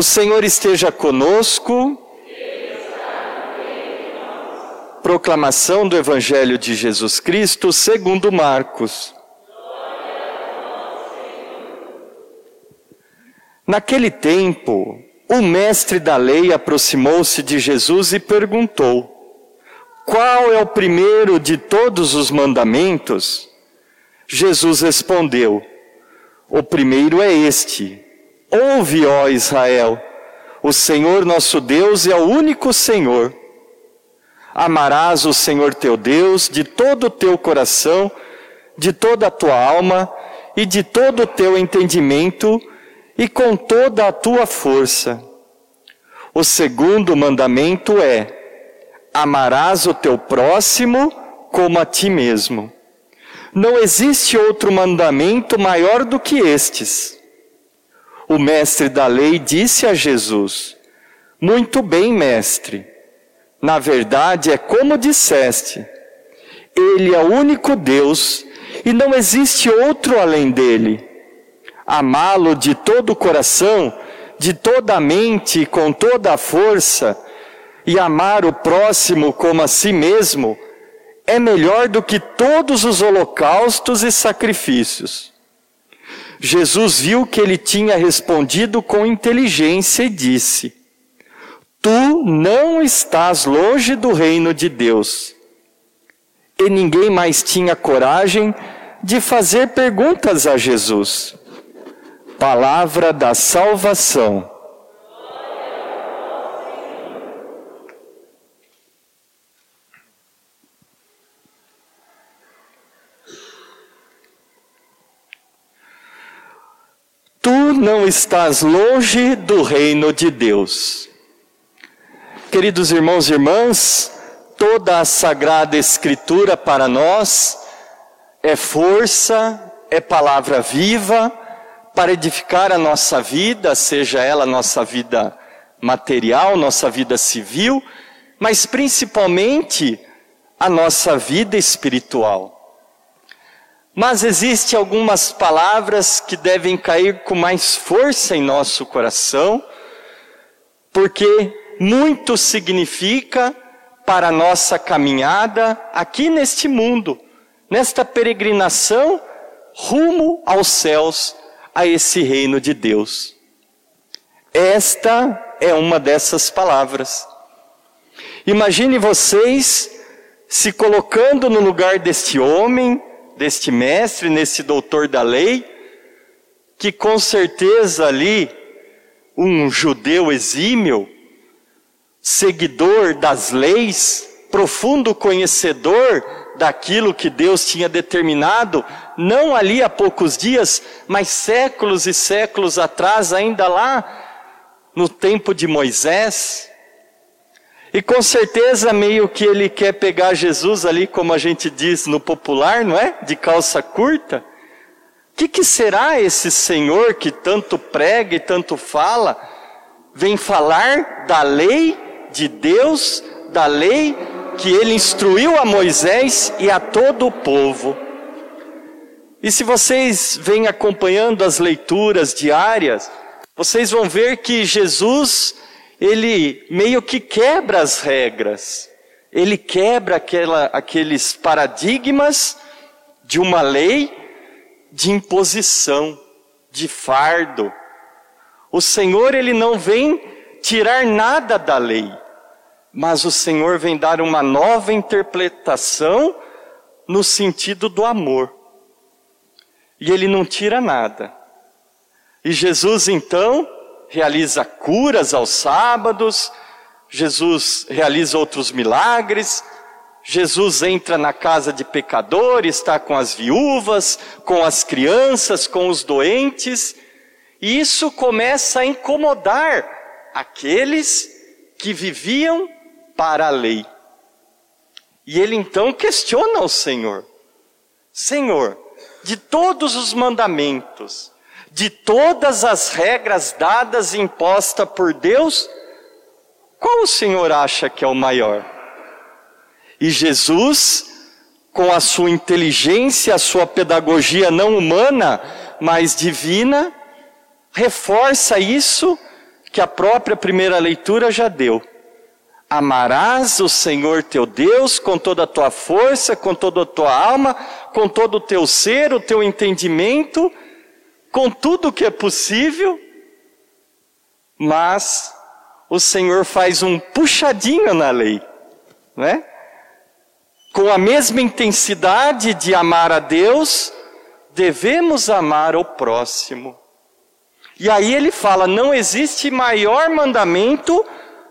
O Senhor esteja conosco. Proclamação do Evangelho de Jesus Cristo segundo Marcos. Naquele tempo, o mestre da lei aproximou-se de Jesus e perguntou: Qual é o primeiro de todos os mandamentos? Jesus respondeu: O primeiro é este: Ouve, ó Israel, o Senhor nosso Deus é o único Senhor. Amarás o Senhor teu Deus de todo o teu coração, de toda a tua alma e de todo o teu entendimento e com toda a tua força. O segundo mandamento é: amarás o teu próximo como a ti mesmo. Não existe outro mandamento maior do que estes. O mestre da lei disse a Jesus: Muito bem, mestre. Na verdade, é como disseste: Ele é o único Deus e não existe outro além dele. Amá-lo de todo o coração, de toda a mente com toda a força, e amar o próximo como a si mesmo, é melhor do que todos os holocaustos e sacrifícios. Jesus viu que ele tinha respondido com inteligência e disse: Tu não estás longe do reino de Deus. E ninguém mais tinha coragem de fazer perguntas a Jesus. Palavra da salvação. Tu não estás longe do reino de Deus. Queridos irmãos e irmãs, toda a sagrada escritura para nós é força, é palavra viva para edificar a nossa vida, seja ela nossa vida material, nossa vida civil, mas principalmente a nossa vida espiritual. Mas existem algumas palavras que devem cair com mais força em nosso coração, porque muito significa para a nossa caminhada aqui neste mundo, nesta peregrinação rumo aos céus, a esse reino de Deus. Esta é uma dessas palavras. Imagine vocês se colocando no lugar deste homem, deste mestre, nesse doutor da lei, que com certeza ali, um judeu exímio, seguidor das leis, profundo conhecedor daquilo que Deus tinha determinado, não ali há poucos dias, mas séculos e séculos atrás, ainda lá no tempo de Moisés, e com certeza, meio que ele quer pegar Jesus ali, como a gente diz no popular, não é? De calça curta. O que, que será esse Senhor que tanto prega e tanto fala? Vem falar da lei de Deus, da lei que ele instruiu a Moisés e a todo o povo. E se vocês vêm acompanhando as leituras diárias, vocês vão ver que Jesus ele meio que quebra as regras, ele quebra aquela, aqueles paradigmas de uma lei de imposição, de fardo. O Senhor, ele não vem tirar nada da lei, mas o Senhor vem dar uma nova interpretação no sentido do amor. E ele não tira nada. E Jesus, então, realiza curas aos sábados, Jesus realiza outros milagres, Jesus entra na casa de pecadores, está com as viúvas, com as crianças, com os doentes, e isso começa a incomodar aqueles que viviam para a lei. E ele então questiona ao Senhor: Senhor, de todos os mandamentos, de todas as regras dadas e impostas por Deus, qual o Senhor acha que é o maior? E Jesus, com a sua inteligência, a sua pedagogia não humana, mas divina, reforça isso, que a própria primeira leitura já deu. Amarás o Senhor teu Deus com toda a tua força, com toda a tua alma, com todo o teu ser, o teu entendimento, com tudo que é possível, mas o Senhor faz um puxadinho na lei, né? Com a mesma intensidade de amar a Deus, devemos amar o próximo. E aí ele fala: não existe maior mandamento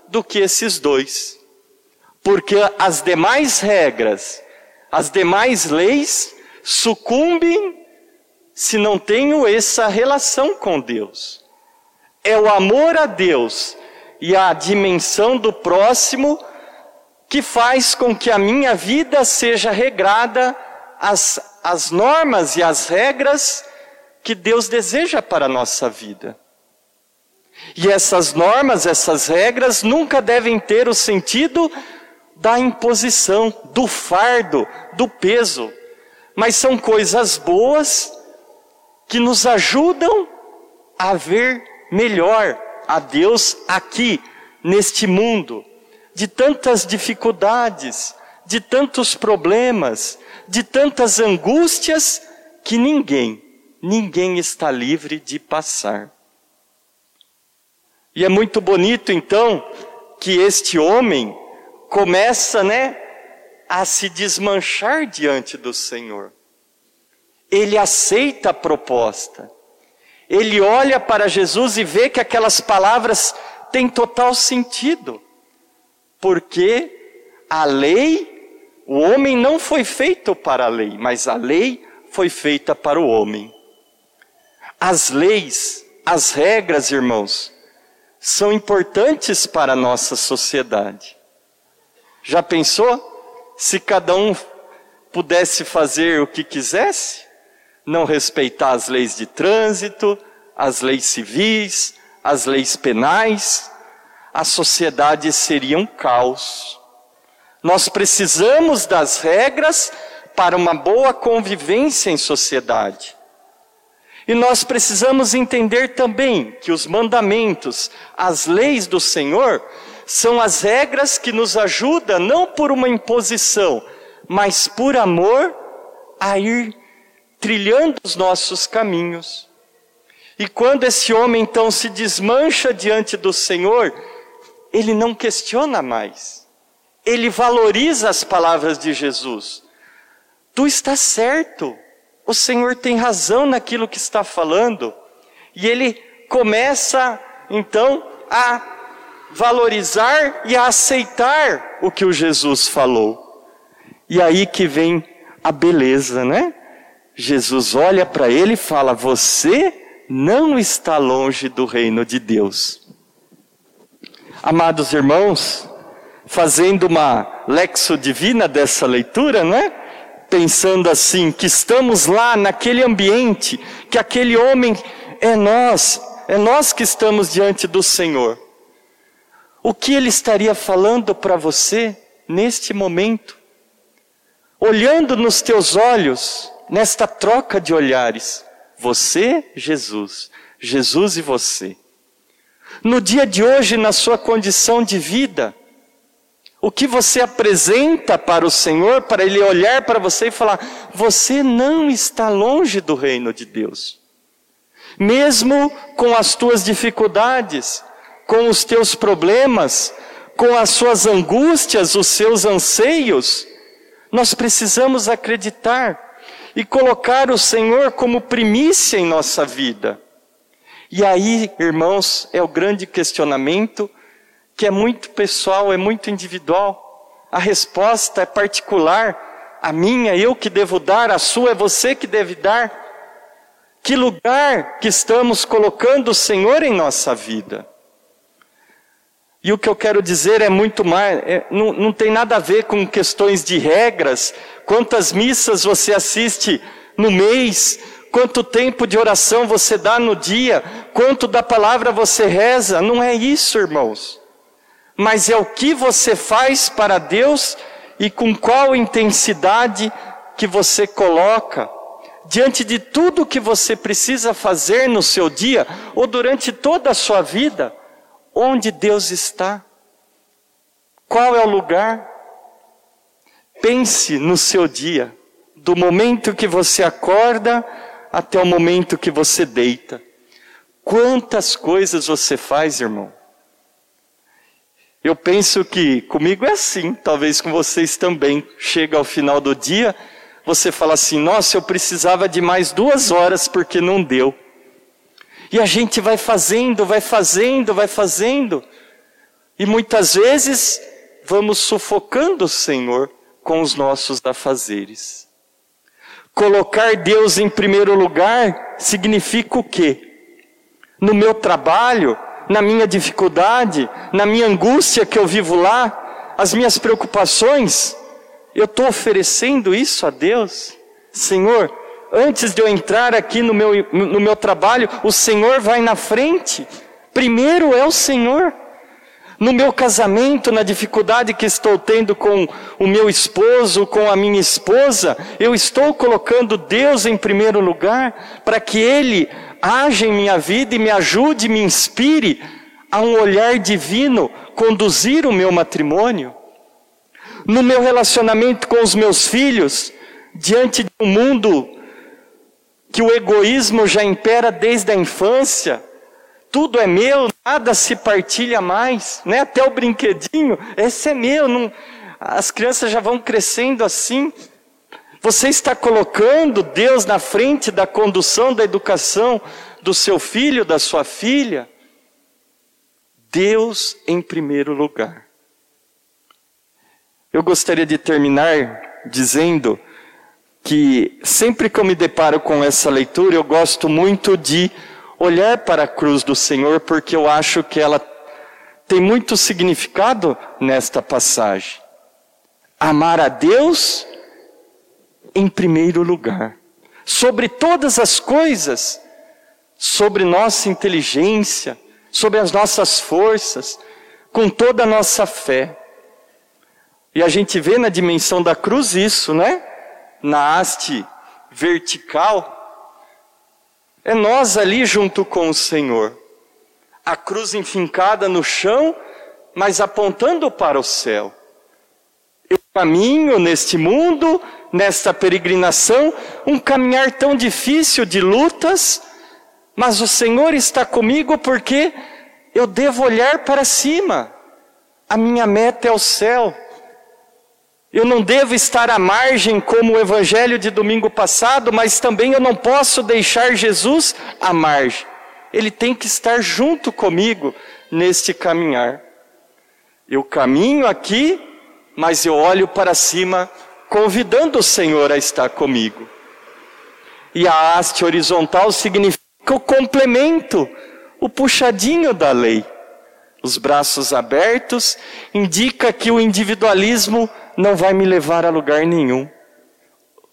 do que esses dois. Porque as demais regras, as demais leis sucumbem se não tenho essa relação com Deus. É o amor a Deus e a dimensão do próximo que faz com que a minha vida seja regrada às, às normas e às regras que Deus deseja para a nossa vida. E essas normas, essas regras nunca devem ter o sentido da imposição, do fardo, do peso, mas são coisas boas que nos ajudam a ver melhor a Deus aqui, neste mundo, de tantas dificuldades, de tantos problemas, de tantas angústias que ninguém, ninguém está livre de passar. E é muito bonito então que este homem começa, né, a se desmanchar diante do Senhor. Ele aceita a proposta. Ele olha para Jesus e vê que aquelas palavras têm total sentido. Porque a lei, o homem não foi feito para a lei, mas a lei foi feita para o homem. As leis, as regras, irmãos, são importantes para a nossa sociedade. Já pensou se cada um pudesse fazer o que quisesse? Não respeitar as leis de trânsito, as leis civis, as leis penais? A sociedade seria um caos. Nós precisamos das regras para uma boa convivência em sociedade. E nós precisamos entender também que os mandamentos, as leis do Senhor, são as regras que nos ajudam, não por uma imposição, mas por amor, a ir trilhando os nossos caminhos. E quando esse homem então se desmancha diante do Senhor, ele não questiona mais. Ele valoriza as palavras de Jesus. Tu estás certo. O Senhor tem razão naquilo que está falando. E ele começa, então, a valorizar e a aceitar o que o Jesus falou. E aí que vem a beleza, né? Jesus olha para ele e fala: Você não está longe do reino de Deus. Amados irmãos, fazendo uma lexo divina dessa leitura, né? pensando assim, que estamos lá naquele ambiente, que aquele homem é nós, é nós que estamos diante do Senhor. O que ele estaria falando para você neste momento? Olhando nos teus olhos, nesta troca de olhares, você, Jesus, Jesus e você. No dia de hoje, na sua condição de vida, o que você apresenta para o Senhor, para Ele olhar para você e falar: você não está longe do reino de Deus. Mesmo com as tuas dificuldades, com os teus problemas, com as suas angústias, os seus anseios, nós precisamos acreditar e colocar o Senhor como primícia em nossa vida. E aí, irmãos, é o grande questionamento que é muito pessoal, é muito individual. A resposta é particular, a minha, eu que devo dar, a sua é você que deve dar. Que lugar que estamos colocando o Senhor em nossa vida? E o que eu quero dizer é muito mais, é, não, não tem nada a ver com questões de regras, quantas missas você assiste no mês, quanto tempo de oração você dá no dia, quanto da palavra você reza, não é isso, irmãos mas é o que você faz para Deus e com qual intensidade que você coloca diante de tudo que você precisa fazer no seu dia ou durante toda a sua vida. Onde Deus está. Qual é o lugar? Pense no seu dia, do momento que você acorda até o momento que você deita. Quantas coisas você faz, irmão? Eu penso que comigo é assim, talvez com vocês também. Chega ao final do dia, você fala assim: nossa, eu precisava de mais duas horas porque não deu. E a gente vai fazendo, vai fazendo, vai fazendo. E muitas vezes vamos sufocando o Senhor com os nossos afazeres. Colocar Deus em primeiro lugar significa o quê? No meu trabalho, na minha dificuldade, na minha angústia que eu vivo lá, as minhas preocupações, eu estou oferecendo isso a Deus? Senhor, antes de eu entrar aqui no meu, no meu trabalho, o Senhor vai na frente. Primeiro é o Senhor. No meu casamento, na dificuldade que estou tendo com o meu esposo, com a minha esposa, eu estou colocando Deus em primeiro lugar para que Ele haja em minha vida e me ajude, me inspire a um olhar divino conduzir o meu matrimônio. No meu relacionamento com os meus filhos, diante de um mundo que o egoísmo já impera desde a infância, tudo é meu, nada se partilha mais, né? Até o brinquedinho, esse é meu. Não... As crianças já vão crescendo assim. Você está colocando Deus na frente da condução da educação do seu filho, da sua filha. Deus em primeiro lugar. Eu gostaria de terminar dizendo que sempre que eu me deparo com essa leitura, eu gosto muito de olhar para a cruz do Senhor, porque eu acho que ela tem muito significado nesta passagem. Amar a Deus em primeiro lugar, sobre todas as coisas, sobre nossa inteligência, sobre as nossas forças, com toda a nossa fé. E a gente vê na dimensão da cruz isso, né? Na haste vertical, é nós ali junto com o Senhor. A cruz enfincada no chão, mas apontando para o céu. Eu caminho neste mundo, nesta peregrinação, um caminhar tão difícil de lutas, mas o Senhor está comigo porque eu devo olhar para cima. A minha meta é o céu. Eu não devo estar à margem como o evangelho de domingo passado, mas também eu não posso deixar Jesus à margem. Ele tem que estar junto comigo neste caminhar. Eu caminho aqui, mas eu olho para cima, convidando o Senhor a estar comigo. E a haste horizontal significa o complemento, o puxadinho da lei. Os braços abertos indica que o individualismo não vai me levar a lugar nenhum.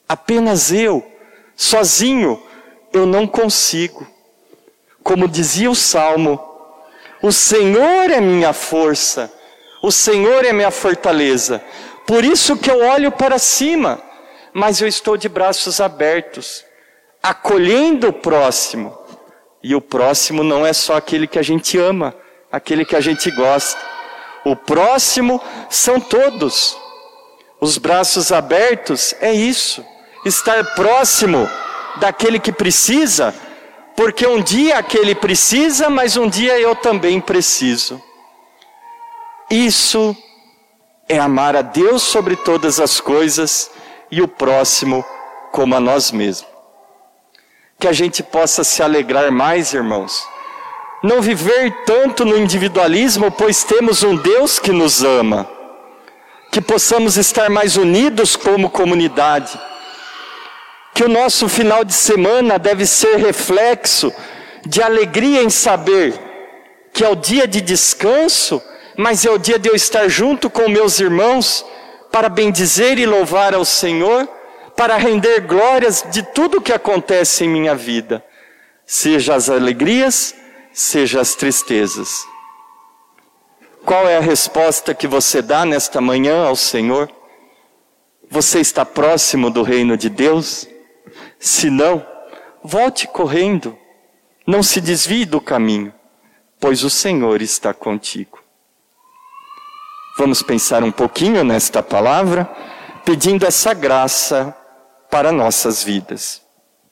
Apenas eu, sozinho, eu não consigo. Como dizia o salmo, o Senhor é minha força, o Senhor é minha fortaleza. Por isso que eu olho para cima, mas eu estou de braços abertos, acolhendo o próximo. E o próximo não é só aquele que a gente ama, aquele que a gente gosta. O próximo são todos. Os braços abertos é isso, estar próximo daquele que precisa, porque um dia aquele precisa, mas um dia eu também preciso. Isso é amar a Deus sobre todas as coisas e o próximo como a nós mesmos. Que a gente possa se alegrar mais, irmãos. Não viver tanto no individualismo, pois temos um Deus que nos ama que possamos estar mais unidos como comunidade, que o nosso final de semana deve ser reflexo de alegria em saber que é o dia de descanso, mas é o dia de eu estar junto com meus irmãos para bendizer e louvar ao Senhor, para render glórias de tudo que acontece em minha vida, seja as alegrias, seja as tristezas. Qual é a resposta que você dá nesta manhã ao Senhor? Você está próximo do reino de Deus? Se não, volte correndo. Não se desvie do caminho, pois o Senhor está contigo. Vamos pensar um pouquinho nesta palavra, pedindo essa graça para nossas vidas.